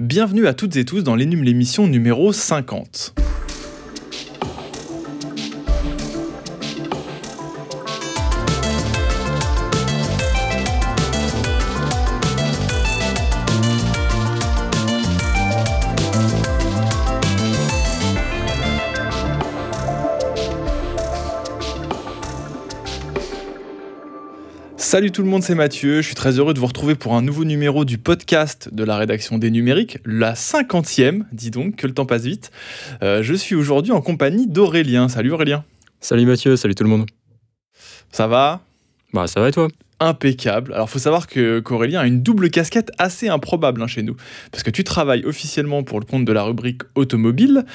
Bienvenue à toutes et tous dans l'énum l'émission numéro 50. Salut tout le monde, c'est Mathieu. Je suis très heureux de vous retrouver pour un nouveau numéro du podcast de la rédaction des numériques, la cinquantième, dis donc, que le temps passe vite. Euh, je suis aujourd'hui en compagnie d'Aurélien. Salut Aurélien. Salut Mathieu, salut tout le monde. Ça va? Bah ça va et toi? Impeccable. Alors faut savoir que qu'Aurélien a une double casquette assez improbable hein, chez nous, parce que tu travailles officiellement pour le compte de la rubrique automobile,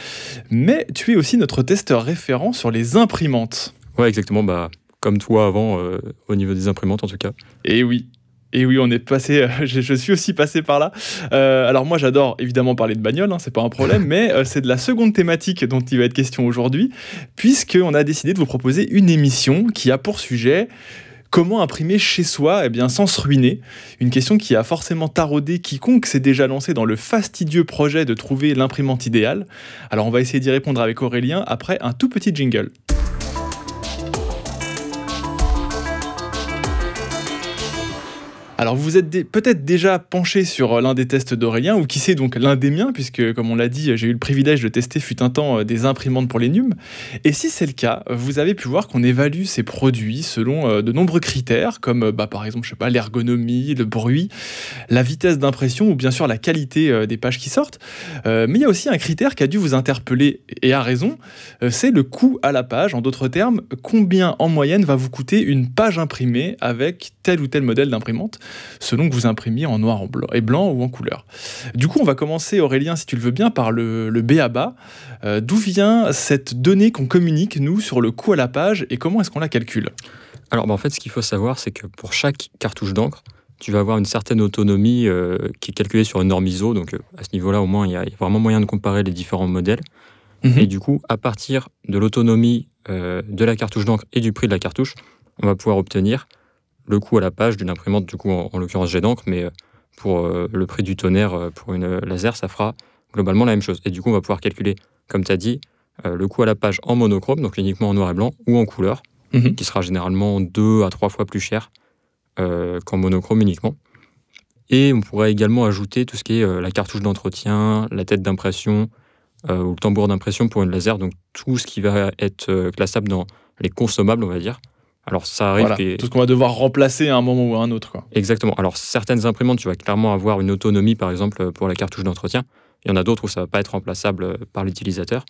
mais tu es aussi notre testeur référent sur les imprimantes. Ouais exactement, bah comme toi avant, euh, au niveau des imprimantes en tout cas. Et oui, et oui, on est passé, euh, je, suis aussi passé par là. Euh, alors moi, j'adore évidemment parler de bagnole, hein, c'est pas un problème, mais c'est de la seconde thématique dont il va être question aujourd'hui, puisqu'on a décidé de vous proposer une émission qui a pour sujet comment imprimer chez soi eh bien, sans se ruiner Une question qui a forcément taraudé quiconque s'est déjà lancé dans le fastidieux projet de trouver l'imprimante idéale. Alors on va essayer d'y répondre avec Aurélien après un tout petit jingle. Alors vous êtes peut-être déjà penché sur euh, l'un des tests d'Aurélien, ou qui sait donc l'un des miens, puisque comme on l'a dit, j'ai eu le privilège de tester fut un temps euh, des imprimantes pour les NUM. Et si c'est le cas, vous avez pu voir qu'on évalue ces produits selon euh, de nombreux critères, comme bah, par exemple, l'ergonomie, le bruit, la vitesse d'impression, ou bien sûr la qualité des pages qui sortent. mais il y a aussi un critère qui a dû vous interpeller, et à raison, c'est le coût à la page. En d'autres termes, combien en moyenne va vous coûter une page imprimée avec tel ou tel modèle d'imprimante? Selon que vous imprimiez en noir et blanc ou en couleur. Du coup, on va commencer, Aurélien, si tu le veux bien, par le, le BABA. Euh, d'où vient cette donnée qu'on communique, nous, sur le coût à la page et comment est-ce qu'on la calcule? Alors, bah, en fait, ce qu'il faut savoir, c'est que pour chaque cartouche d'encre, tu vas avoir une certaine autonomie euh, qui est calculée sur une norme ISO. Donc, euh, à ce niveau-là, au moins, il y, a vraiment moyen de comparer les différents modèles. Mhm. Et du coup, à partir de l'autonomie de la cartouche d'encre et du prix de la cartouche, on va pouvoir obtenir le coût à la page d'une imprimante, du coup, en, l'occurrence jet d'encre, mais euh, pour euh, le prix du tonnerre euh, pour une laser, ça fera globalement la même chose. Et du coup, on va pouvoir calculer, comme tu as dit, le coût à la page en monochrome, donc uniquement en noir et blanc, ou en couleur, mhm. qui sera généralement deux à trois fois plus cher qu'en monochrome uniquement. Et on pourrait également ajouter tout ce qui est la cartouche d'entretien, la tête d'impression ou le tambour d'impression pour une laser, donc tout ce qui va être classable dans les consommables, on va dire, alors ça arrive tout ce qu'on va devoir remplacer à un moment ou à un autre. Quoi. Exactement. Alors certaines imprimantes, tu vas clairement avoir une autonomie, par exemple pour la cartouche d'entretien. Il y en a d'autres où ça va pas être remplaçable euh, par l'utilisateur.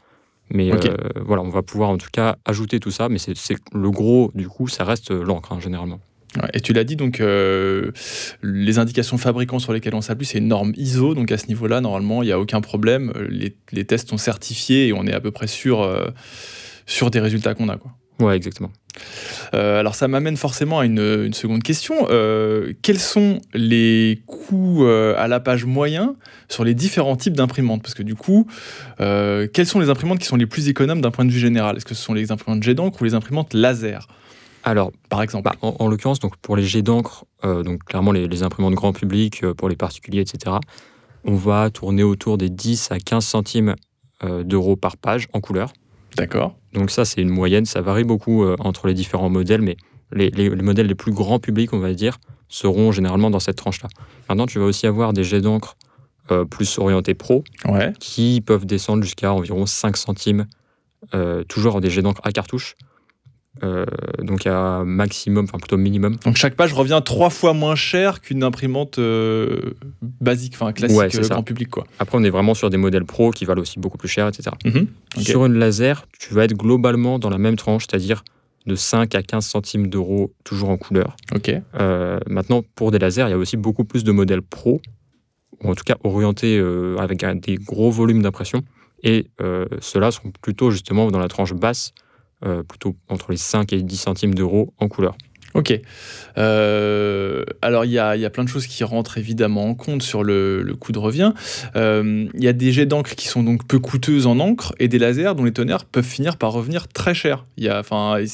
Mais euh, voilà, on va pouvoir en tout cas ajouter tout ça. Mais c'est le gros, du coup, ça reste euh, l'encre hein, généralement. et tu l'as dit, donc les indications fabricants sur lesquelles on s'appuie, c'est une norme ISO. Donc à ce niveau-là, normalement, il n'y a aucun problème. Les, les, tests sont certifiés et on est à peu près sûr, sur des résultats qu'on a. Quoi. Ouais, exactement. Euh, alors ça m'amène forcément à une, seconde question. Euh, quels sont les coûts euh, à la page moyen sur les différents types d'imprimantes? Parce que du coup, quelles sont les imprimantes qui sont les plus économes d'un point de vue général? Est-ce que ce sont les imprimantes jet d'encre ou les imprimantes laser? Alors, par exemple, bah, en, l'occurrence, donc pour les jets d'encre, donc clairement les, les, imprimantes grand public, pour les particuliers, etc., on va tourner autour des 10 à 15 centimes d'euros par page en couleur. D'accord. Donc ça, c'est une moyenne. Ça varie beaucoup euh, entre les différents modèles, mais les, modèles les plus grands publics, on va dire, seront généralement dans cette tranche-là. Maintenant, tu vas aussi avoir des jets d'encre euh, plus orientés pro, qui peuvent descendre jusqu'à environ 5 centimes, euh, toujours des jets d'encre à cartouche, euh, donc à maximum, enfin plutôt minimum. Donc chaque page revient trois fois moins cher qu'une imprimante euh, basique, enfin classique ouais, euh, grand public. Quoi. Après, on est vraiment sur des modèles pro qui valent aussi beaucoup plus cher, etc. Mhm. Sur une laser, tu vas être globalement dans la même tranche, c'est-à-dire de 5 à 15 centimes d'euros, toujours en couleur. Ok. maintenant, pour des lasers, il y a aussi beaucoup plus de modèles pro, ou en tout cas orientés avec des gros volumes d'impression. Et ceux-là sont plutôt justement dans la tranche basse, euh, plutôt entre les 5 et 10 centimes d'euros en couleur. Ok. Euh, alors, il y a, y a, plein de choses qui rentrent évidemment en compte sur le, le coût de revient. Euh, il y a des jets d'encre qui sont donc peu coûteuses en encre et des lasers dont les tonnerres peuvent finir par revenir très cher. Il n'y a,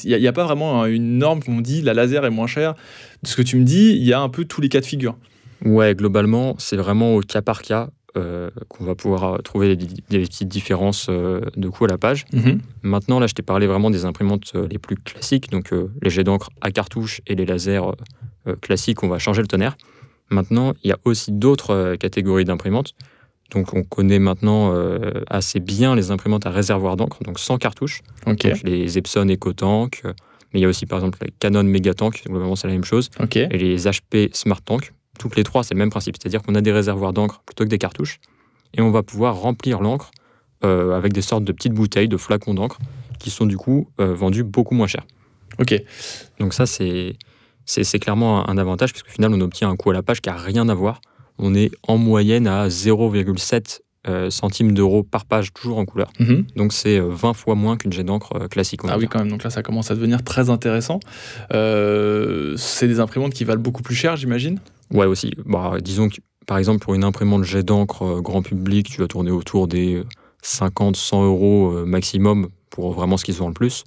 y a, pas vraiment une norme qu'on dit la laser est moins cher. De ce que tu me dis, il y a un peu tous les cas de figure. Ouais, globalement, c'est vraiment au cas par cas. Qu'on va pouvoir trouver des, petites différences de coût à la page. Mhm. Maintenant, là, je t'ai parlé vraiment des imprimantes les plus classiques, donc les jets d'encre à cartouche et les lasers classiques, on va changer le tonnerre. Maintenant, il y a aussi d'autres catégories d'imprimantes. Donc, on connaît maintenant assez bien les imprimantes à réservoir d'encre, donc sans cartouche. les Epson EcoTank, mais il y a aussi par exemple les Canon Megatank, globalement c'est la même chose, et les HP Smart Tank toutes les trois, c'est le même principe. C'est-à-dire qu'on a des réservoirs d'encre plutôt que des cartouches. Et on va pouvoir remplir l'encre euh, avec des sortes de petites bouteilles, de flacons d'encre, qui sont du coup euh, vendus beaucoup moins cher. Ok. Donc ça, c'est, c'est, clairement un, avantage, puisque au final, on obtient un coût à la page qui n'a rien à voir. On est en moyenne à 0,7 euh, centimes d'euros par page, toujours en couleur. Mhm. Donc c'est 20 fois moins qu'une jet d'encre classique. Ah oui, quand même. Donc là, ça commence à devenir très intéressant. c'est des imprimantes qui valent beaucoup plus cher, j'imagine? Ouais, aussi. Bah, disons que, par exemple, pour une imprimante jet d'encre euh, grand public, tu vas tourner autour des 50-100 euros euh, maximum pour vraiment ce qu'ils ont le plus.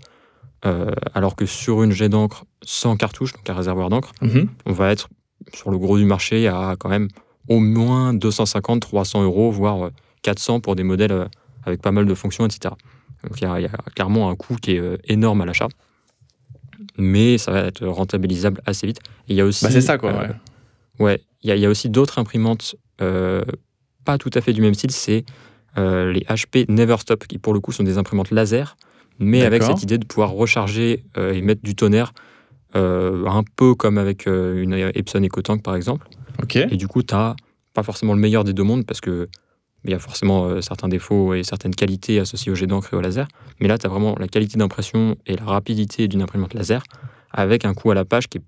Euh, alors que sur une jet d'encre sans cartouche, donc un réservoir d'encre, mhm. on va être sur le gros du marché à quand même au moins 250-300 euros, voire 400 pour des modèles avec pas mal de fonctions, etc. Donc il y, a clairement un coût qui est énorme à l'achat, mais ça va être rentabilisable assez vite. il y a aussi. Bah, c'est ça, quoi. Ouais. Ouais, il y, a aussi d'autres imprimantes euh, pas tout à fait du même style, c'est euh, les HP Neverstop, qui pour le coup sont des imprimantes laser, mais avec cette idée de pouvoir recharger euh, et mettre du tonnerre, un peu comme avec une Epson EcoTank par exemple. Et du coup, tu n'as pas forcément le meilleur des deux mondes, parce que il y a forcément certains défauts et certaines qualités associées au jet d'encre et au laser. Mais là, tu as vraiment la qualité d'impression et la rapidité d'une imprimante laser, avec un coût à la page qui est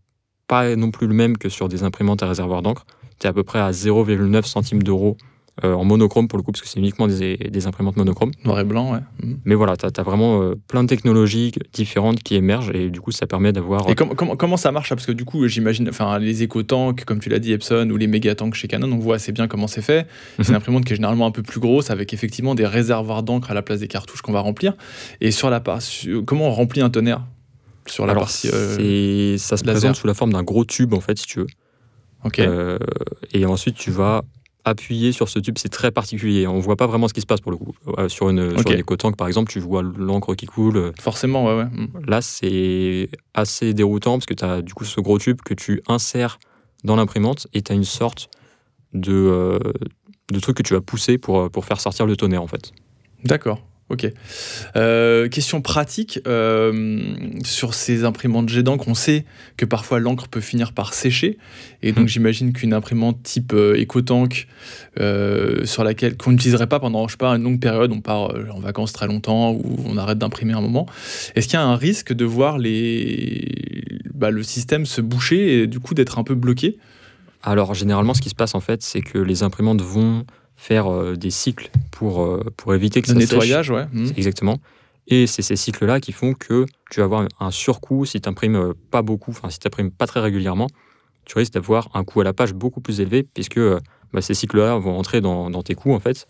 pas non plus le même que sur des imprimantes à réservoir d'encre. Tu es à peu près à 0,9 centimes d'euros euh, en monochrome pour le coup, parce que c'est uniquement des, des, imprimantes monochromes. Noir et blanc, ouais. Mm. Mais voilà, tu as, vraiment euh, plein de technologies différentes qui émergent et du coup, ça permet d'avoir. Et comment, comment ça marche Parce que du coup, j'imagine, enfin, les éco-tanks, comme tu l'as dit, Epson ou les méga-tanks chez Canon, on voit assez bien comment c'est fait. C'est une imprimante qui est généralement un peu plus grosse avec effectivement des réservoirs d'encre à la place des cartouches qu'on va remplir. Et sur la part, comment on remplit un tonnerre? Sur la Alors, partie. Euh, ça se présente sous la forme d'un gros tube, en fait, si tu veux. Ok. Euh, et ensuite, tu vas appuyer sur ce tube. C'est très particulier. On voit pas vraiment ce qui se passe pour le coup. Euh, sur une, okay. par exemple, tu vois l'encre qui coule. Forcément, ouais, ouais. Là, c'est assez déroutant parce que tu as du coup ce gros tube que tu insères dans l'imprimante et tu as une sorte de, de truc que tu vas pousser pour, pour faire sortir le tonnerre, en fait. D'accord. Ok. Euh, question pratique euh, sur ces imprimantes jet d'encre, on sait que parfois l'encre peut finir par sécher, et donc mmh. j'imagine qu'une imprimante type euh, EcoTank sur laquelle qu'on n'utiliserait pas pendant je sais pas une longue période, on part en vacances très longtemps ou on arrête d'imprimer un moment, est-ce qu'il y a un risque de voir les bah, le système se boucher et du coup d'être un peu bloqué? Alors généralement, ce qui se passe en fait, c'est que les imprimantes vont faire euh, des cycles pour, euh, pour éviter que le ça nettoyage, ouais. Mmh. Exactement. Et c'est ces cycles-là qui font que tu vas avoir un surcoût si tu imprimes euh, pas beaucoup, enfin si tu imprimes pas très régulièrement, tu risques d'avoir un coût à la page beaucoup plus élevé puisque bah, ces cycles-là vont entrer dans, dans, tes coûts en fait.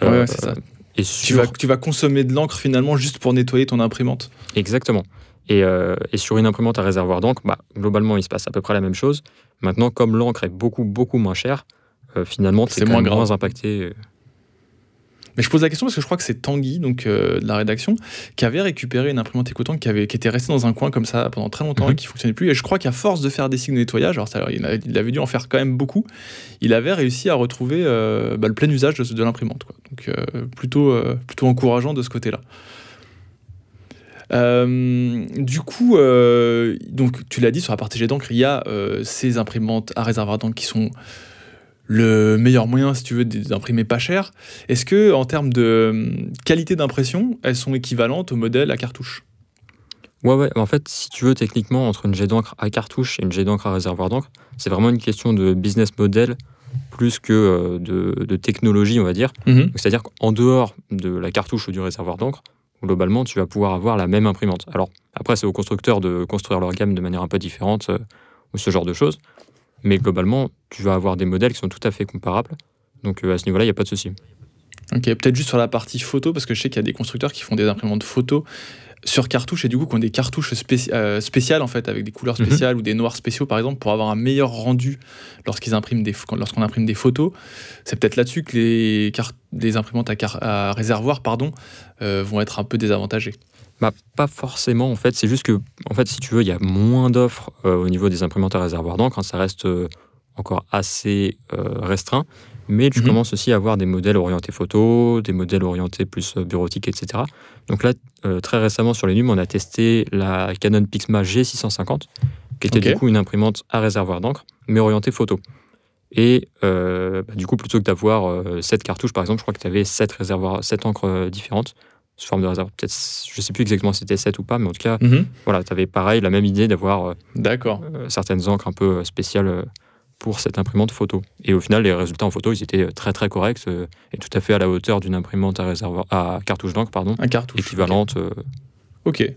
Ouais, c'est ça. Et tu, vas, tu vas consommer de l'encre finalement juste pour nettoyer ton imprimante. Exactement. Et, et sur une imprimante à réservoir d'encre, bah, globalement, il se passe à peu près la même chose. Maintenant, comme l'encre est beaucoup, beaucoup moins chère, finalement, c'est moins, moins impacté. Euh. Mais je pose la question parce que je crois que c'est Tanguy, donc euh, de la rédaction, qui avait récupéré une imprimante écoutante qui, avait, qui était restée dans un coin comme ça pendant très longtemps et mhm. qui fonctionnait plus. Et je crois qu'à force de faire des signes de nettoyage, alors ça, il, avait, dû en faire quand même beaucoup, il avait réussi à retrouver bah, le plein usage de, l'imprimante. Donc plutôt, plutôt encourageant de ce côté-là. du coup, donc tu l'as dit sur la partie jet d'encre, il y a ces imprimantes à réservoir d'encre qui sont le meilleur moyen, si tu veux, d'imprimer pas cher. Est-ce que, en termes de hum, qualité d'impression, elles sont équivalentes au modèle à cartouche? Ouais, ouais. En fait, si tu veux, techniquement, entre une jet d'encre à cartouche et une jet d'encre à réservoir d'encre, c'est vraiment une question de business model plus que euh, de, technologie, on va dire. Mhm. C'est-à-dire qu'en dehors de la cartouche ou du réservoir d'encre, globalement, tu vas pouvoir avoir la même imprimante. Alors, après, c'est aux constructeurs de construire leur gamme de manière un peu différente euh, ou ce genre de choses. Mais globalement, tu vas avoir des modèles qui sont tout à fait comparables. Donc euh, à ce niveau-là, il n'y a pas de souci. Ok, peut-être juste sur la partie photo, parce que je sais qu'il y a des constructeurs qui font des imprimantes photo sur cartouche et du coup qui ont des cartouches euh, spéciales en fait avec des couleurs mhm. spéciales ou des noirs spéciaux par exemple pour avoir un meilleur rendu lorsqu'ils impriment des lorsqu'on imprime des photos c'est peut-être là-dessus que les, les imprimantes à, réservoir pardon euh, vont être un peu désavantagées bah, pas forcément en fait c'est juste que en fait si tu veux il y a moins d'offres euh, au niveau des imprimantes à réservoir d'encre hein, ça reste encore assez restreint mais tu mhm. commences aussi à avoir des modèles orientés photo, des modèles orientés plus euh, bureautique, etc. Donc là, euh, très récemment sur les NUM, on a testé la Canon Pixma G650, qui était du coup une imprimante à réservoir d'encre, mais orientée photo. Et euh, bah, du coup, plutôt que d'avoir 7 cartouches, par exemple, je crois que tu avais 7, réservoirs, 7 encres différentes, sous forme de réservoir. Peut-être, je sais plus exactement si c'était 7 ou pas, mais en tout cas, mhm. voilà, tu avais pareil, la même idée d'avoir certaines encres un peu spéciales pour cette imprimante photo. Et au final, les résultats en photo, ils étaient très très corrects euh, et tout à fait à la hauteur d'une imprimante à, réservoir, à cartouche d'encre, pardon, un cartouche, équivalente. Euh. Ok.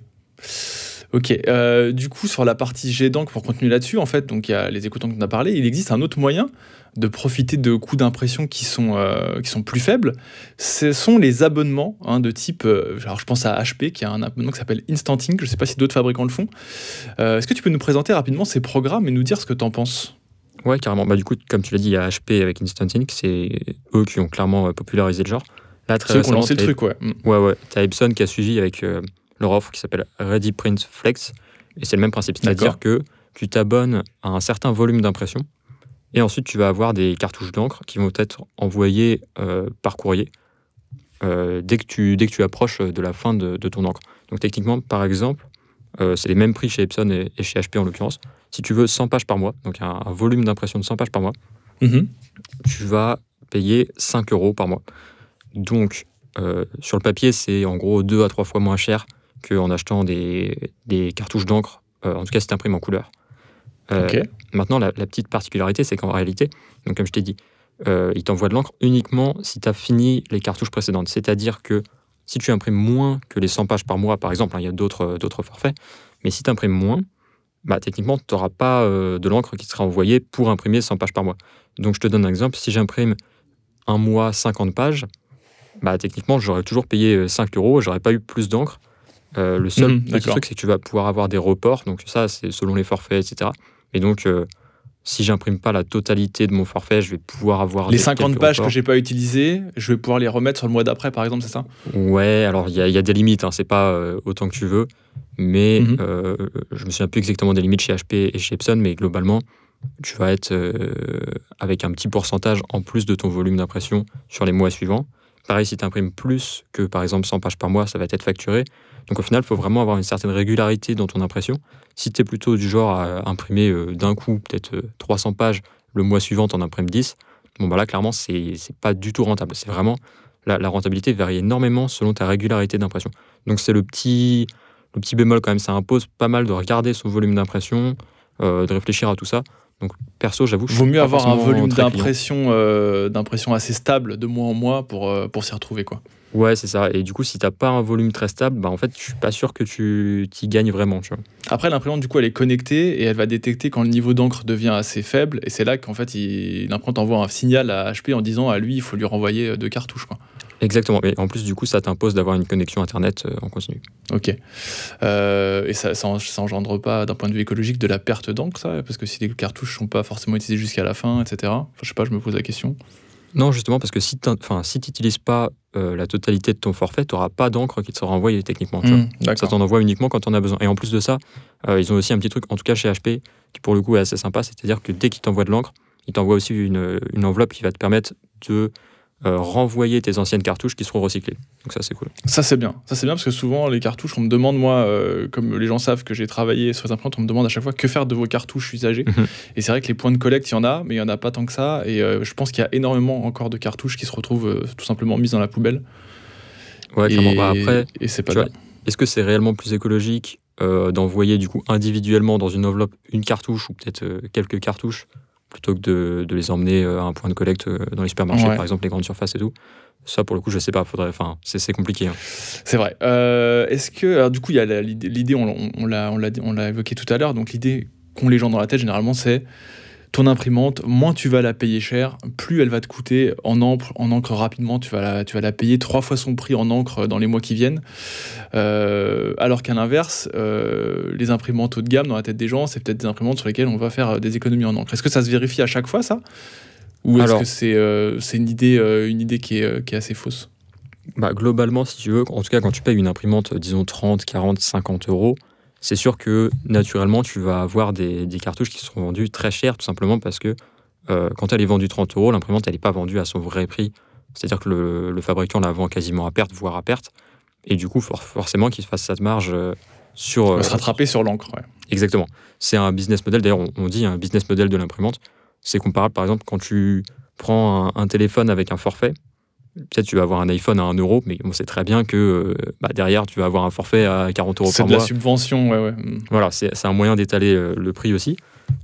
Ok. Euh, du coup, sur la partie jet d'encre, pour continuer là-dessus, en fait, donc il y a les écoutants dont on a parlé, il existe un autre moyen de profiter de coûts d'impression qui sont qui sont plus faibles. Ce sont les abonnements hein, de type, alors je pense à HP qui a un abonnement qui s'appelle Instanting. Je ne sais pas si d'autres fabricants le font. Est-ce que tu peux nous présenter rapidement ces programmes et nous dire ce que tu en penses? Ouais, carrément. Bah, du coup, comme tu l'as dit, il y a HP avec Instant Ink, c'est eux qui ont clairement euh, popularisé le genre. Là, très Ceux qui ont lancé le truc, ouais. Mm. Ouais, ouais. T'as Epson qui a suivi avec euh, leur offre qui s'appelle Ready Print Flex. Et c'est le même principe. C'est-à-dire que tu t'abonnes à un certain volume d'impression et ensuite tu vas avoir des cartouches d'encre qui vont être envoyées euh, par courrier dès, que tu, dès que tu approches de la fin de, ton encre. Donc techniquement, par exemple, c'est les mêmes prix chez Epson et chez HP en l'occurrence si tu veux 100 pages par mois, donc un, volume d'impression de 100 pages par mois, mhm. tu vas payer 5 euros par mois. Donc, euh, sur le papier, c'est en gros 2 à 3 fois moins cher qu'en achetant des, cartouches d'encre, euh, en tout cas si tu imprimes en couleur. Euh, maintenant, la, petite particularité, c'est qu'en réalité, donc comme je t'ai dit, il t'envoie de l'encre uniquement si tu as fini les cartouches précédentes. C'est-à-dire que si tu imprimes moins que les 100 pages par mois, par exemple, hein, il y a d'autres forfaits, mais si tu imprimes moins, bah, techniquement, tu n'auras pas euh, de l'encre qui sera envoyée pour imprimer 100 pages par mois. Donc, je te donne un exemple. Si j'imprime un mois 50 pages, bah, techniquement, j'aurais toujours payé 5 euh, euros, j'aurais pas eu plus d'encre. Euh, le seul mmh, truc, c'est que tu vas pouvoir avoir des reports. Donc, ça, c'est selon les forfaits, etc. Et donc, si j'imprime pas la totalité de mon forfait, je vais pouvoir avoir les 50 pages que j'ai pas utilisées, je vais pouvoir les remettre sur le mois d'après, par exemple, c'est ça? Ouais, alors il y, a des limites, hein, c'est pas euh, autant que tu veux, mais mhm. euh, je me souviens plus exactement des limites chez HP et chez Epson, mais globalement, tu vas être euh, avec un petit pourcentage en plus de ton volume d'impression sur les mois suivants. Pareil, si tu imprimes plus que par exemple 100 pages par mois, ça va être facturé. Donc au final, il faut vraiment avoir une certaine régularité dans ton impression. Si tu es plutôt du genre à imprimer euh, d'un coup peut-être 300 euh, pages, le mois suivant, en imprimes 10, bon bah là, clairement, c'est pas du tout rentable. C'est vraiment. La, rentabilité varie énormément selon ta régularité d'impression. Donc c'est le petit, le petit bémol quand même. Ça impose pas mal de regarder son volume d'impression, euh, de réfléchir à tout ça. Donc perso, j'avoue, vaut mieux avoir un volume d'impression d'impression assez stable de mois en mois pour pour s'y retrouver quoi. Ouais, c'est ça. Et du coup, si t'as pas un volume très stable, bah en fait, je suis pas sûr que tu y gagnes vraiment. Tu vois. Après, l'imprimante, du coup, elle est connectée et elle va détecter quand le niveau d'encre devient assez faible. Et c'est là qu'en fait, l'imprimante envoie un signal à HP en disant à lui, il faut lui renvoyer deux cartouches. Quoi. Exactement. Et en plus, du coup, ça t'impose d'avoir une connexion Internet euh, en continu. Ok. Euh, et ça, ça, engendre pas, d'un point de vue écologique, de la perte d'encre, ça? Parce que si les cartouches sont pas forcément utilisées jusqu'à la fin, etc. Enfin, je sais pas, je me pose la question. Non, justement, parce que si tu n'utilises pas euh, la totalité de ton forfait, tu n'auras pas d'encre qui te sera envoyée techniquement. Mmh, ça t'en envoie uniquement quand on a besoin. Et en plus de ça, euh, ils ont aussi un petit truc, en tout cas chez HP, qui pour le coup est assez sympa, c'est-à-dire que dès qu'ils t'envoient de l'encre, ils t'envoient aussi une, une, enveloppe qui va te permettre de euh, renvoyer tes anciennes cartouches qui seront recyclées. Donc ça c'est cool. Ça c'est bien. Ça c'est bien parce que souvent les cartouches, on me demande moi, euh, comme les gens savent que j'ai travaillé sur les imprimantes, on me demande à chaque fois que faire de vos cartouches usagées. Mhm. Et c'est vrai que les points de collecte, il y en a, mais il y en a pas tant que ça. Et euh, je pense qu'il y a énormément encore de cartouches qui se retrouvent tout simplement mises dans la poubelle. Ouais, clairement. Bah, après, et c'est pas Est-ce que c'est réellement plus écologique d'envoyer du coup individuellement dans une enveloppe une cartouche ou peut-être quelques cartouches plutôt que de, de, les emmener à un point de collecte dans les supermarchés, par exemple les grandes surfaces et tout ça, pour le coup, je sais pas. Faudrait, enfin, c'est compliqué. Hein. C'est vrai. Euh, est-ce que, alors, du coup, il y a l'idée, on, on l'a, on l'a évoqué tout à l'heure. Donc, l'idée qu'ont les gens dans la tête, généralement, c'est ton imprimante, moins tu vas la payer cher, plus elle va te coûter en encre, en encre rapidement. Tu vas, la, tu vas la payer trois fois son prix en encre dans les mois qui viennent. Euh, alors qu'à l'inverse, euh, les imprimantes haut de gamme dans la tête des gens, c'est peut-être des imprimantes sur lesquelles on va faire des économies en encre. Est-ce que ça se vérifie à chaque fois ça? Ou est-ce que c'est euh, c'est une idée, une idée qui, est, qui est assez fausse? Bah, Globalement, si tu veux, en tout cas quand tu payes une imprimante, disons 30, 40, 50 euros, c'est sûr que naturellement, tu vas avoir des, cartouches qui seront vendues très chères, tout simplement parce que euh, quand elle est vendue 30 euros, l'imprimante, elle n'est pas vendue à son vrai prix. C'est-à-dire que le, fabricant la vend quasiment à perte, voire à perte. Et du coup, forcément qu'il fasse cette marge euh, sur. Euh, se rattraper sur l'encre. Exactement. C'est un business model, d'ailleurs, on, dit un business model de l'imprimante. C'est comparable, par exemple, quand tu prends un téléphone avec un forfait, peut-être tu vas avoir un iPhone à 1 euro, mais on sait très bien que euh, bah, derrière, tu vas avoir un forfait à 40 euros par mois. C'est de la subvention, ouais, ouais. Voilà, c'est un moyen d'étaler euh, le prix aussi.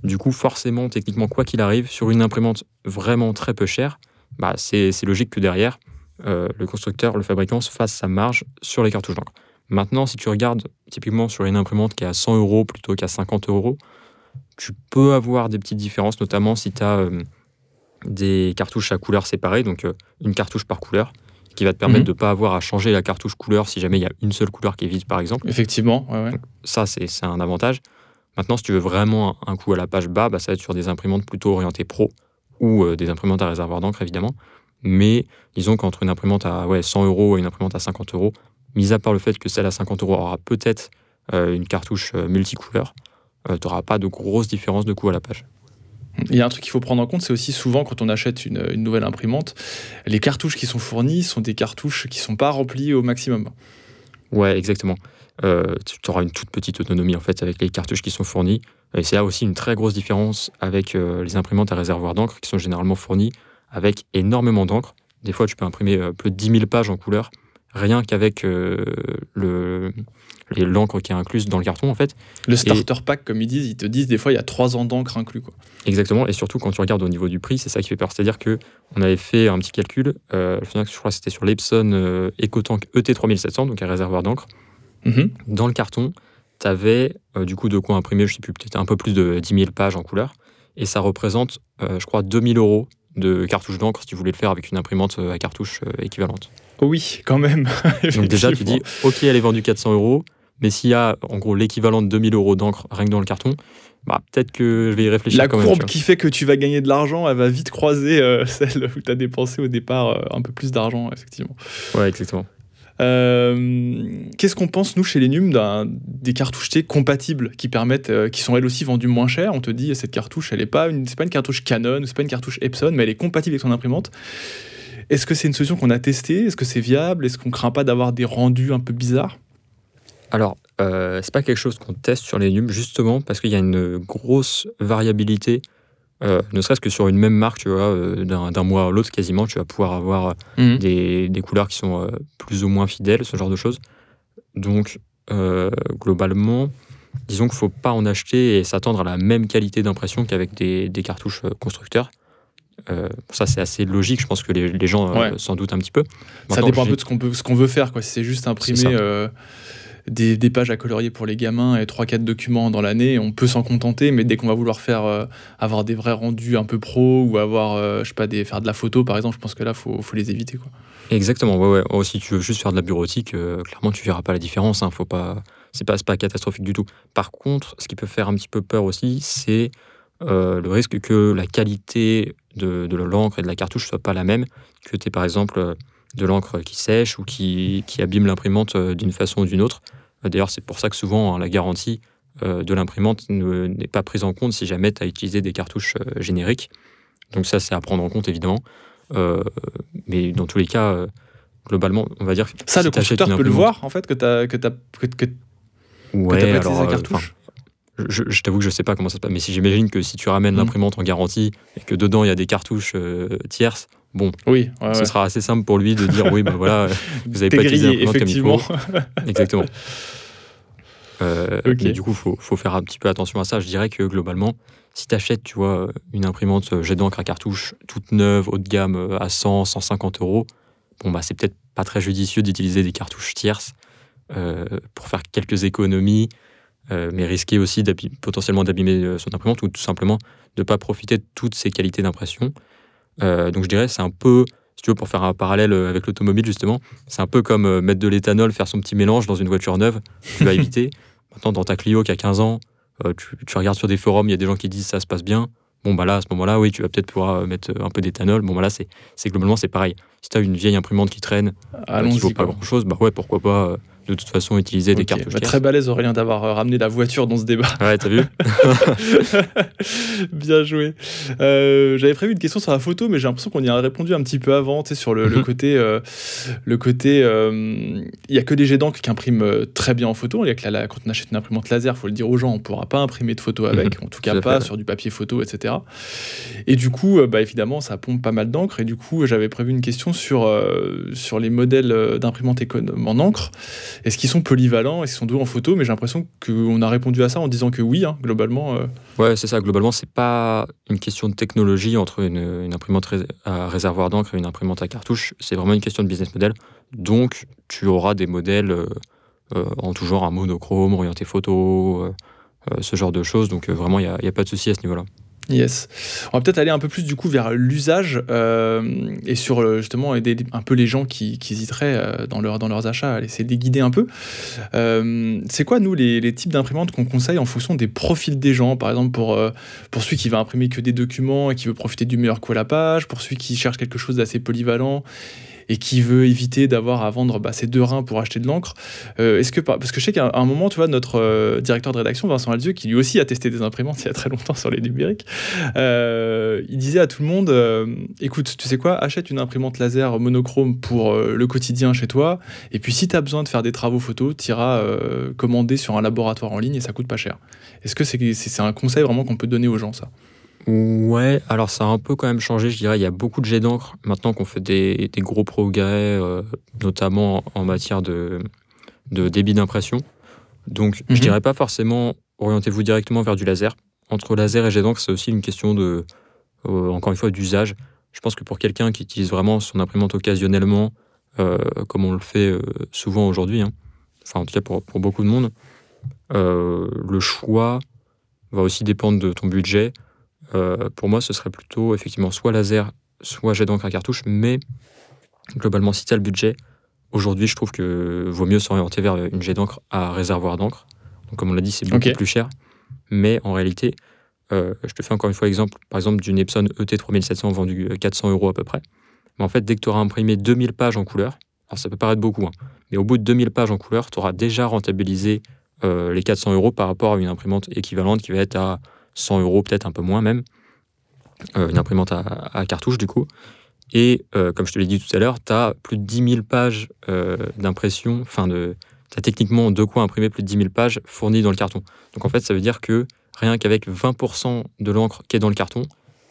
Du coup, forcément, techniquement, quoi qu'il arrive, sur une imprimante vraiment très peu chère, bah, c'est logique que derrière, euh, le constructeur, le fabricant fasse sa marge sur les cartouches d'encre. Maintenant, si tu regardes typiquement sur une imprimante qui est à 100 euros plutôt qu'à 50 euros, tu peux avoir des petites différences, notamment si tu as des cartouches à couleur séparée, donc euh, une cartouche par couleur, qui va te permettre mhm. de ne pas avoir à changer la cartouche couleur si jamais il y a une seule couleur qui est vide, par exemple. Effectivement, ça, c'est un avantage. Maintenant, si tu veux vraiment un coup à la page bas, bah, ça va être sur des imprimantes plutôt orientées pro ou euh, des imprimantes à réservoir d'encre, évidemment. Mais disons qu'entre une imprimante à ouais, 100 euros et une imprimante à 50 euros, mis à part le fait que celle à 50 euros aura peut-être euh, une cartouche multicouleur, tu n'auras pas de grosse différence de coût à la page. Il y a un truc qu'il faut prendre en compte, c'est aussi souvent quand on achète une, nouvelle imprimante, les cartouches qui sont fournies sont des cartouches qui ne sont pas remplies au maximum. Ouais, exactement. Euh, tu auras une toute petite autonomie en fait avec les cartouches qui sont fournies. Et c'est là aussi une très grosse différence avec euh, les imprimantes à réservoir d'encre qui sont généralement fournies avec énormément d'encre. Des fois, tu peux imprimer euh, plus de 10 000 pages en couleur rien qu'avec le, l'encre qui est incluse dans le carton en fait. Le starter pack, comme ils disent, ils te disent des fois il y a trois ans d'encre inclus. Quoi. Exactement, et surtout quand tu regardes au niveau du prix, c'est ça qui fait peur. C'est-à-dire que on avait fait un petit calcul, euh, je crois que c'était sur l'Epson euh, EcoTank ET3700, donc un réservoir d'encre. Mhm. Dans le carton, tu avais euh, du coup de quoi imprimer, je sais plus, peut-être un peu plus de 10 000 pages en couleur, et ça représente, euh, je crois, 2000 euros de cartouche d'encre si tu voulais le faire avec une imprimante à cartouche équivalente. Oui, quand même. Donc déjà, tu dis, ok, elle est vendue 400 euros, mais s'il y a en gros l'équivalent de 2000 euros d'encre rien que dans le carton, bah, peut-être que je vais y réfléchir. La courbe qui fait que tu vas gagner de l'argent, elle va vite croiser euh, celle où tu as dépensé au départ euh, un peu plus d'argent, effectivement. Ouais, exactement. Euh, qu'est-ce qu'on pense, nous, chez les NUM, des cartouches T compatibles qui permettent, qui sont elles aussi vendues moins cher? On te dit, cette cartouche, elle n'est pas une, pas une cartouche Canon, c'est pas une cartouche Epson, mais elle est compatible avec son imprimante. Est-ce que c'est une solution qu'on a testée? Est-ce que c'est viable? Est-ce qu'on craint pas d'avoir des rendus un peu bizarres? Alors, euh, c'est pas quelque chose qu'on teste sur les NUM justement parce qu'il y a une grosse variabilité, euh, ne serait-ce que sur une même marque, tu vois, euh, d'un mois à l'autre quasiment, tu vas pouvoir avoir mmh. des, couleurs qui sont plus ou moins fidèles, ce genre de choses. Donc, globalement, disons qu'il ne faut pas en acheter et s'attendre à la même qualité d'impression qu'avec des, cartouches constructeurs. ça, c'est assez logique. Je pense que les, gens s'en doutent un petit peu. ça dépend un peu de ce qu'on veut faire. Quoi. Si c'est juste imprimer des, pages à colorier pour les gamins et 3-4 documents dans l'année, on peut s'en contenter, mais dès qu'on va vouloir faire euh, avoir des vrais rendus un peu pro ou avoir, euh, je sais pas, des, faire de la photo par exemple, je pense que là, faut, faut les éviter. Quoi. Exactement, ouais, ouais. Oh, si tu veux juste faire de la bureautique, euh, clairement, tu verras pas la différence. Hein, faut pas, c'est pas, pas catastrophique du tout. Par contre, ce qui peut faire un petit peu peur aussi, c'est le risque que la qualité de, de l'encre et de la cartouche soit pas la même, que tu par exemple de l'encre qui sèche ou qui, qui abîme l'imprimante d'une façon ou d'une autre. D'ailleurs, c'est pour ça que souvent hein, la garantie euh, de l'imprimante n'est pas prise en compte si jamais tu as utilisé des cartouches euh, génériques. Donc ça, c'est à prendre en compte, évidemment. Euh, mais dans tous les cas, globalement, on va dire... Ça, le constructeur peut le voir, en fait, que tu as... Que, que, que, ouais, alors, cartouche je, t'avoue que je sais pas comment ça se passe, mais si j'imagine que si tu ramènes mmh. l'imprimante en garantie et que dedans il y a des cartouches tierces, Bon, oui, ce sera assez simple pour lui de dire oui, ben voilà, vous n'avez pas utilisé l'imprimante comme il faut. Exactement. Euh, mais du coup, il faut, faut, faire un petit peu attention à ça. Je dirais que globalement, si tu achètes, tu vois, une imprimante euh, jet d'encre à cartouche toute neuve, haut de gamme, euh, à 100, 150 euros, bon, bah, c'est peut-être pas très judicieux d'utiliser des cartouches tierces pour faire quelques économies. mais risquer aussi potentiellement d'abîmer son imprimante ou tout simplement de ne pas profiter de toutes ses qualités d'impression. Donc je dirais c'est un peu si tu veux, pour faire un parallèle avec l'automobile, justement, c'est un peu comme mettre de l'éthanol, faire son petit mélange dans une voiture neuve. Tu vas éviter. Maintenant, dans ta Clio qui a 15 ans, tu, tu, regardes sur des forums, il y a des gens qui disent ça se passe bien. Bon, bah là, à ce moment-là, oui, tu vas peut-être pouvoir euh, mettre un peu d'éthanol. Bon, bah là, c'est globalement, c'est pareil. Si tu as une vieille imprimante qui traîne, euh, qui vaut pas grand-chose, bah ouais, pourquoi pas euh, de toute façon utiliser des cartouches. Bah, très balèze Aurélien d'avoir euh, ramené la voiture dans ce débat. Ouais, t'as vu Bien joué. Euh, j'avais prévu une question sur la photo, mais j'ai l'impression qu'on y a répondu un petit peu avant, tu sais, sur le, mhm. côté, euh, le côté, il y a que des jets d'encre qui impriment très bien en photo. Il y a que quand on achète une imprimante laser, faut le dire aux gens, on pourra pas imprimer de photos avec, mhm. en tout cas pas sur du papier photo, etc. Et du coup, bah évidemment, ça pompe pas mal d'encre. Et du coup, j'avais prévu une question sur sur les modèles d'imprimante en encre. Est-ce qu'ils sont polyvalents? Est-ce qu'ils sont doués en photo? Mais j'ai l'impression qu'on a répondu à ça en disant que oui, hein, globalement. Euh. Ouais, c'est ça. Globalement, c'est pas une question de technologie entre une, imprimante à réservoir d'encre et une imprimante à cartouche. C'est vraiment une question de business model. Donc, tu auras des modèles euh, euh, en tout genre, un monochrome, orienté photo, ce genre de choses. Donc, vraiment, il n'y a pas de souci à ce niveau-là. Yes. On va peut-être aller un peu plus du coup vers l'usage euh, et sur euh, justement aider un peu les gens qui, hésiteraient euh, dans, leur, dans leurs achats, à de les guider un peu. c'est quoi nous les, types d'imprimantes qu'on conseille en fonction des profils des gens? Par exemple pour, pour celui qui va imprimer que des documents et qui veut profiter du meilleur coup à la page, pour celui qui cherche quelque chose d'assez polyvalent et qui veut éviter d'avoir à vendre bah, ses deux reins pour acheter de l'encre. Euh, est-ce que parce que je sais qu'à un moment, tu vois, notre euh, directeur de rédaction Vincent Alzieux, qui lui aussi a testé des imprimantes il y a très longtemps sur les numériques, euh, il disait à tout le monde écoute, tu sais quoi, achète une imprimante laser monochrome pour le quotidien chez toi, et puis si tu as besoin de faire des travaux photo, tu iras commander sur un laboratoire en ligne et ça coûte pas cher. Est-ce que c'est un conseil vraiment qu'on peut donner aux gens ça? Ouais, alors ça a un peu quand même changé, je dirais. Il y a beaucoup de jets d'encre maintenant qu'on fait des, gros progrès, euh, notamment en matière de, de débit d'impression. Donc, je mhm. dirais pas forcément orientez-vous directement vers du laser. Entre laser et jet d'encre, c'est aussi une question de, euh, encore une fois, d'usage. Je pense que pour quelqu'un qui utilise vraiment son imprimante occasionnellement, euh, comme on le fait souvent aujourd'hui, hein, enfin en tout cas pour, pour beaucoup de monde, le choix va aussi dépendre de ton budget. Euh, pour moi, ce serait plutôt effectivement soit laser, soit jet d'encre à cartouche, mais globalement, si tu as le budget, aujourd'hui, je trouve que vaut mieux s'orienter vers une jet d'encre à réservoir d'encre. Donc, comme on l'a dit, c'est beaucoup plus cher, mais en réalité, euh, je te fais encore une fois exemple, par exemple, d'une Epson ET3700 vendue 400 euros à peu près. Mais en fait, dès que tu auras imprimé 2000 pages en couleur, alors ça peut paraître beaucoup, hein, mais au bout de 2000 pages en couleur, tu auras déjà rentabilisé euh, les 400 euros par rapport à une imprimante équivalente qui va être à 100 euros, peut-être un peu moins même. Euh, une imprimante à, cartouche, du coup. Et euh, comme je te l'ai dit tout à l'heure, tu as plus de 10 000 pages euh, d'impression, enfin, de, tu as techniquement de quoi imprimer plus de 10 000 pages fournies dans le carton. Donc en fait, ça veut dire que rien qu'avec 20% de l'encre qui est dans le carton,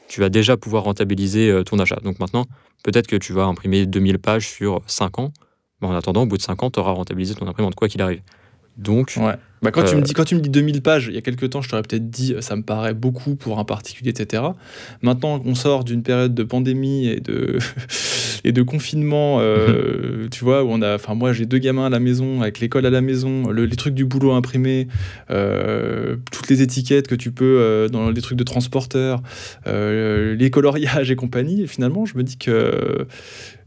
tu vas déjà pouvoir rentabiliser ton achat. Donc maintenant, peut-être que tu vas imprimer 2000 pages sur 5 ans, mais en attendant, au bout de 5 ans, tu auras rentabilisé ton imprimante, quoi qu'il arrive. Donc. Bah, quand, tu me euh, dis, quand tu me dis 2000 pages, il y a quelques temps, je t'aurais peut-être dit ça me paraît beaucoup pour un particulier, etc. Maintenant qu'on sort d'une période de pandémie et de, et de confinement, euh, tu vois, où on a. Enfin, moi, j'ai deux gamins à la maison, avec l'école à la maison, les trucs du boulot imprimés, euh, toutes les étiquettes que tu peux dans les trucs de transporteur, les coloriages et compagnie. Et finalement, je me dis que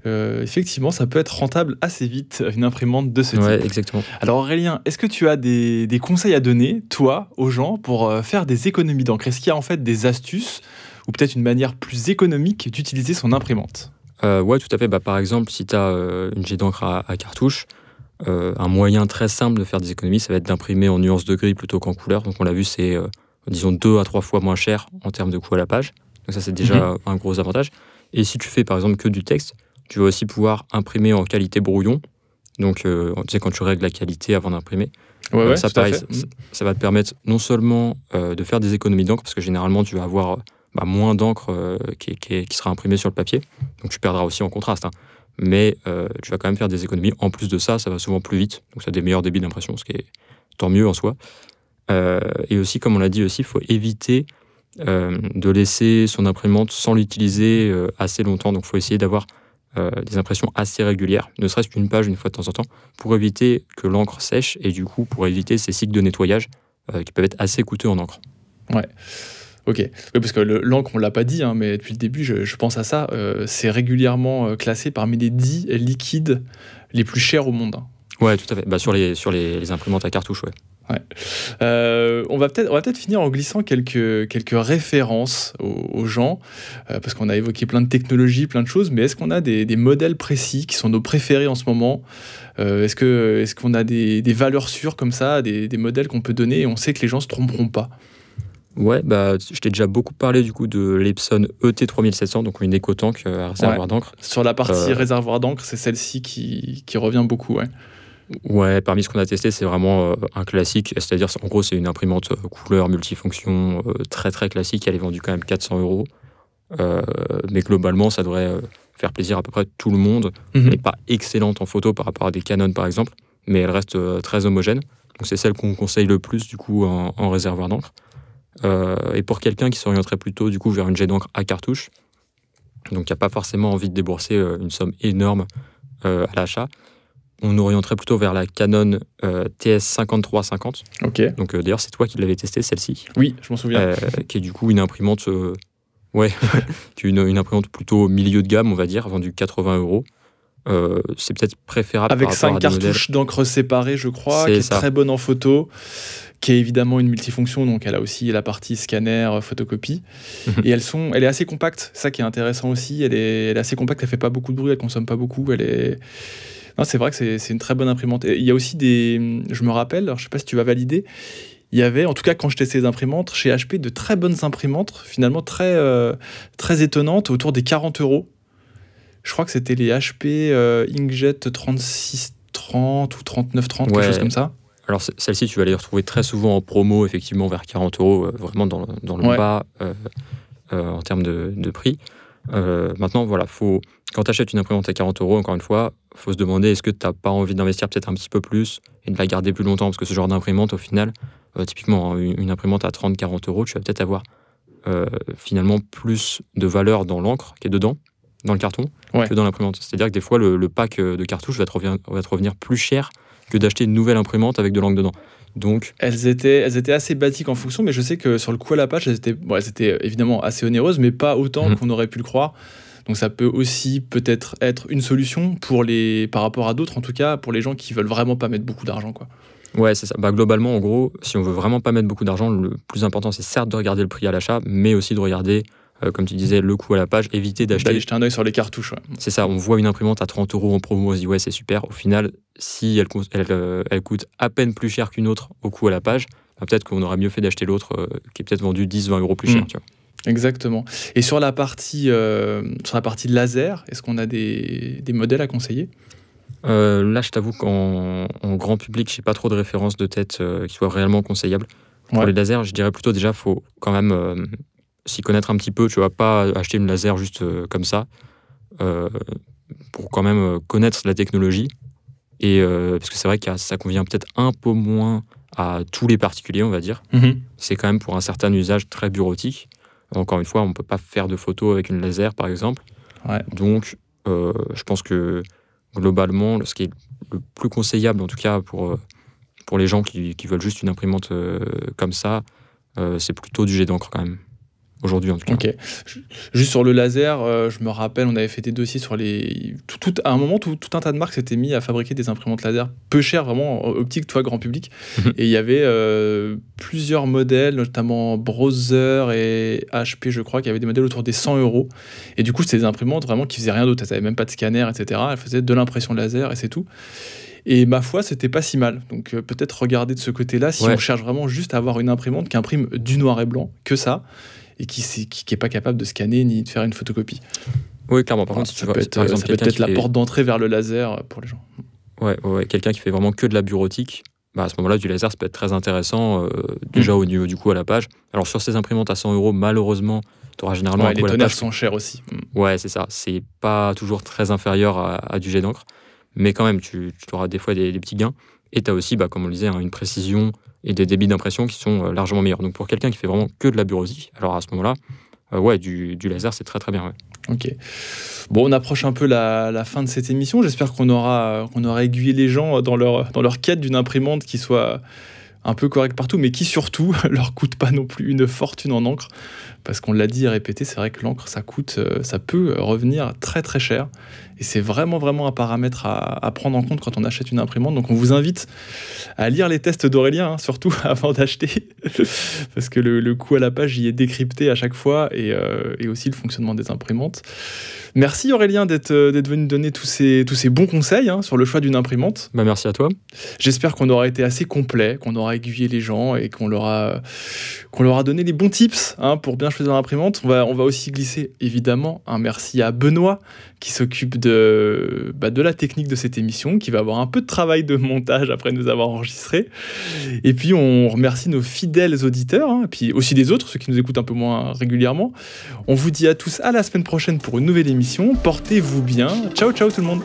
euh, effectivement, ça peut être rentable assez vite, une imprimante de ce type. exactement. Alors Aurélien, est-ce que tu as des, conseils à donner, toi, aux gens, pour euh, faire des économies d'encre? Est-ce qu'il y a en fait des astuces ou peut-être une manière plus économique d'utiliser son imprimante? Euh, Ouais, tout à fait. Bah, par exemple, si tu as une jet d'encre à, cartouche, un moyen très simple de faire des économies, ça va être d'imprimer en nuance de gris plutôt qu'en couleur. Donc on l'a vu, c'est disons deux à trois fois moins cher en termes de coût à la page. Donc ça, c'est déjà mhm. un gros avantage. Et si tu fais par exemple que du texte, tu vas aussi pouvoir imprimer en qualité brouillon. Donc, euh, tu sais, quand tu règles la qualité avant d'imprimer, euh, ça, ça, va te permettre non seulement euh, de faire des économies d'encre, parce que généralement, tu vas avoir bah, moins d'encre qui, qui, sera imprimée sur le papier. Donc, tu perdras aussi en contraste. Hein. Mais tu vas quand même faire des économies. En plus de ça, ça va souvent plus vite. Donc, ça a des meilleurs débits d'impression, ce qui est tant mieux en soi. et aussi, comme on l'a dit aussi, il faut éviter de laisser son imprimante sans l'utiliser assez longtemps. Donc, il faut essayer d'avoir euh, des impressions assez régulières, ne serait-ce qu'une page une fois de temps en temps, pour éviter que l'encre sèche et du coup pour éviter ces cycles de nettoyage qui peuvent être assez coûteux en encre. Ouais. Ok, oui, parce que l'encre, on l'a pas dit, hein, mais depuis le début, je, pense à ça, c'est régulièrement classé parmi les 10 liquides les plus chers au monde. Hein. Ouais, tout à fait. Bah, sur les, sur les, imprimantes à cartouche, ouais. Ouais. Euh, on va peut-être peut finir en glissant quelques, quelques références aux, gens, euh, parce qu'on a évoqué plein de technologies, plein de choses, mais est-ce qu'on a des, des, modèles précis qui sont nos préférés en ce moment? Euh, Est-ce qu'on a des, des, valeurs sûres comme ça, des, des modèles qu'on peut donner et on sait que les gens se tromperont pas? Ouais, bah, je t'ai déjà beaucoup parlé du coup de l'Epson ET3700, donc une éco-tank à réservoir d'encre. Sur la partie réservoir d'encre, c'est celle-ci qui, qui, revient beaucoup, ouais. Ouais, parmi ce qu'on a testé, c'est vraiment euh, un classique. C'est-à-dire, en gros, c'est une imprimante euh, couleur multifonction euh, très très classique. Elle est vendue quand même 400 euros. mais globalement, ça devrait faire plaisir à peu près tout le monde. Mhm. Elle n'est pas excellente en photo par rapport à des Canon par exemple, mais elle reste très homogène. Donc c'est celle qu'on conseille le plus du coup en, réservoir d'encre. et pour quelqu'un qui s'orienterait plutôt du coup vers une jet d'encre à cartouche, donc qui n'a pas forcément envie de débourser une somme énorme à l'achat, on orienterait plutôt vers la Canon euh, TS5350. Ok. Donc euh, d'ailleurs, c'est toi qui l'avais testé celle-ci. Oui, je m'en souviens. Euh, qui est du coup une imprimante, ouais, qui est une, imprimante plutôt milieu de gamme, on va dire, vendue 80 euros. c'est peut-être préférable. Avec cinq cartouches d'encre séparées, je crois, qui est très bonne en photo, qui est évidemment une multifonction, donc elle a aussi la partie scanner, photocopie. Mhm. Et elles sont, elle est assez compacte, ça qui est intéressant aussi. Elle est, elle est assez compacte, elle fait pas beaucoup de bruit, elle consomme pas beaucoup, elle est c'est vrai que c'est une très bonne imprimante. il y a aussi des. Je me rappelle, alors je sais pas si tu vas valider, il y avait, en tout cas quand je testais les imprimantes, chez HP, de très bonnes imprimantes, finalement très, euh, très étonnantes, autour des 40 euros. Je crois que c'était les HP euh, Inkjet 3630 ou 3930, quelque chose comme ça. Alors celle-ci, tu vas les retrouver très souvent en promo, effectivement, vers 40 euros, euh, vraiment dans, dans le bas en termes de, de prix. Maintenant, voilà, faut, quand tu achètes une imprimante à 40 euros, encore une fois, faut se demander est-ce que tu n'as pas envie d'investir peut-être un petit peu plus et de la garder plus longtemps? Parce que ce genre d'imprimante, au final, euh, typiquement hein, une, imprimante à 30-40 euros, tu vas peut-être avoir euh, finalement plus de valeur dans l'encre qui est dedans, dans le carton, que dans l'imprimante. C'est-à-dire que des fois, le, pack euh, de cartouches va te, revenir, va te revenir plus cher que d'acheter une nouvelle imprimante avec de l'encre dedans. Donc, elles étaient, elles étaient assez basiques en fonction, mais je sais que sur le coup à la page, elles étaient, bon, elles étaient évidemment assez onéreuses, mais pas autant mmh. qu'on aurait pu le croire. Donc ça peut aussi peut-être être une solution pour les, par rapport à d'autres, en tout cas pour les gens qui veulent vraiment pas mettre beaucoup d'argent. quoi. Ouais, c'est ça. Bah, globalement, en gros, si on veut vraiment pas mettre beaucoup d'argent, le plus important, c'est certes de regarder le prix à l'achat, mais aussi de regarder, euh, comme tu disais, le coût à la page, éviter d'acheter. D'aller jeter un œil sur les cartouches. C'est ça, on voit une imprimante à 30 euros en promo, on se dit, ouais, c'est super. Au final, si elle, elle, euh, elle, coûte à peine plus cher qu'une autre au coût à la page, bah, peut-être qu'on aurait mieux fait d'acheter l'autre euh, qui est peut-être vendu 10-20 euros plus cher. Mm. Tu vois. Exactement. Et sur la partie, sur la partie laser, est-ce qu'on a des, des, modèles à conseiller? Là, je t'avoue qu'en grand public, je n'ai pas trop de références de tête qui soient réellement conseillables. Pour les lasers, je dirais plutôt déjà, faut quand même s'y connaître un petit peu. Tu vas pas acheter une laser juste comme ça. pour quand même connaître la technologie. Et parce que c'est vrai que ça convient peut-être un peu moins à tous les particuliers, on va dire. Mm-hmm. C'est quand même pour un certain usage très bureautique. Encore une fois, on ne peut pas faire de photos avec une laser, par exemple. Donc, euh, je pense que globalement, ce qui est le plus conseillable, en tout cas pour, euh, pour les gens qui, qui veulent juste une imprimante euh, comme ça, c'est plutôt du jet d'encre quand même aujourd'hui en tout cas. Ok. Juste sur le laser, euh, je me rappelle, on avait fait des dossiers sur les. Tout, à un moment, tout, tout un tas de marques s'étaient mis à fabriquer des imprimantes laser peu chères, vraiment optique, toi, grand public. Mhm. et il y avait euh, plusieurs modèles, notamment Browser et HP, je crois, qui avaient des modèles autour des 100 euros. Et du coup, c'était des imprimantes vraiment qui faisaient rien d'autre. Elles n'avaient même pas de scanner, etc. Elles faisaient de l'impression laser et c'est tout. Et ma foi, c'était pas si mal. Donc euh, peut-être regarder de ce côté-là si on cherche vraiment juste à avoir une imprimante qui imprime du noir et blanc, que ça et qui n'est qui, pas capable de scanner ni de faire une photocopie. Oui, clairement. Par contre, ça peut être, ça peut être la porte d'entrée vers le laser pour les gens. Ouais, ouais quelqu'un qui fait vraiment que de la bureautique, bah à ce moment-là, du laser, ça peut être très intéressant, euh, déjà mm. au niveau du coût à la page. Alors, sur ces imprimantes à 100 euros, malheureusement, tu auras généralement ouais, un Les tonnerres sont chers aussi. Mm. Ouais, c'est ça. C'est pas toujours très inférieur à, du jet d'encre. Mais quand même, tu, tu auras des fois des, petits gains. Et tu as aussi, bah, comme on le disait, hein, une précision et des débits d'impression qui sont euh, largement meilleurs. Donc pour quelqu'un qui fait vraiment que de la bureautique, alors à ce moment-là, euh, ouais, du, laser, c'est très très bien. Ok. Bon, on approche un peu la, fin de cette émission. J'espère qu'on aura, aura aiguillé les gens dans leur, dans leur quête d'une imprimante qui soit un peu corrects partout, mais qui surtout leur coûtent pas non plus une fortune en encre. Parce qu'on l'a dit et répété, c'est vrai que l'encre, ça coûte, euh, ça peut revenir très très cher. Et c'est vraiment vraiment un paramètre à, prendre en compte quand on achète une imprimante. Donc on vous invite à lire les tests d'Aurélien, hein, surtout avant d'acheter, parce que le, coût à la page y est décrypté à chaque fois et, euh, et aussi le fonctionnement des imprimantes. Merci Aurélien d'être euh, venu donner tous ces, tous ces bons conseils hein, sur le choix d'une imprimante. Bah merci à toi. J'espère qu'on aura été assez complet, qu'on aura aiguillé les gens et qu'on leur a, qu'on leur a donné les bons tips hein, pour bien choisir l'imprimante. On va, aussi glisser évidemment un merci à Benoît qui s'occupe de, bah, de la technique de cette émission, qui va avoir un peu de travail de montage après nous avoir enregistré. Et puis on remercie nos fidèles auditeurs, hein, puis aussi des autres, ceux qui nous écoutent un peu moins régulièrement. On vous dit à tous à la semaine prochaine pour une nouvelle émission. Portez-vous bien. Ciao, ciao tout le monde.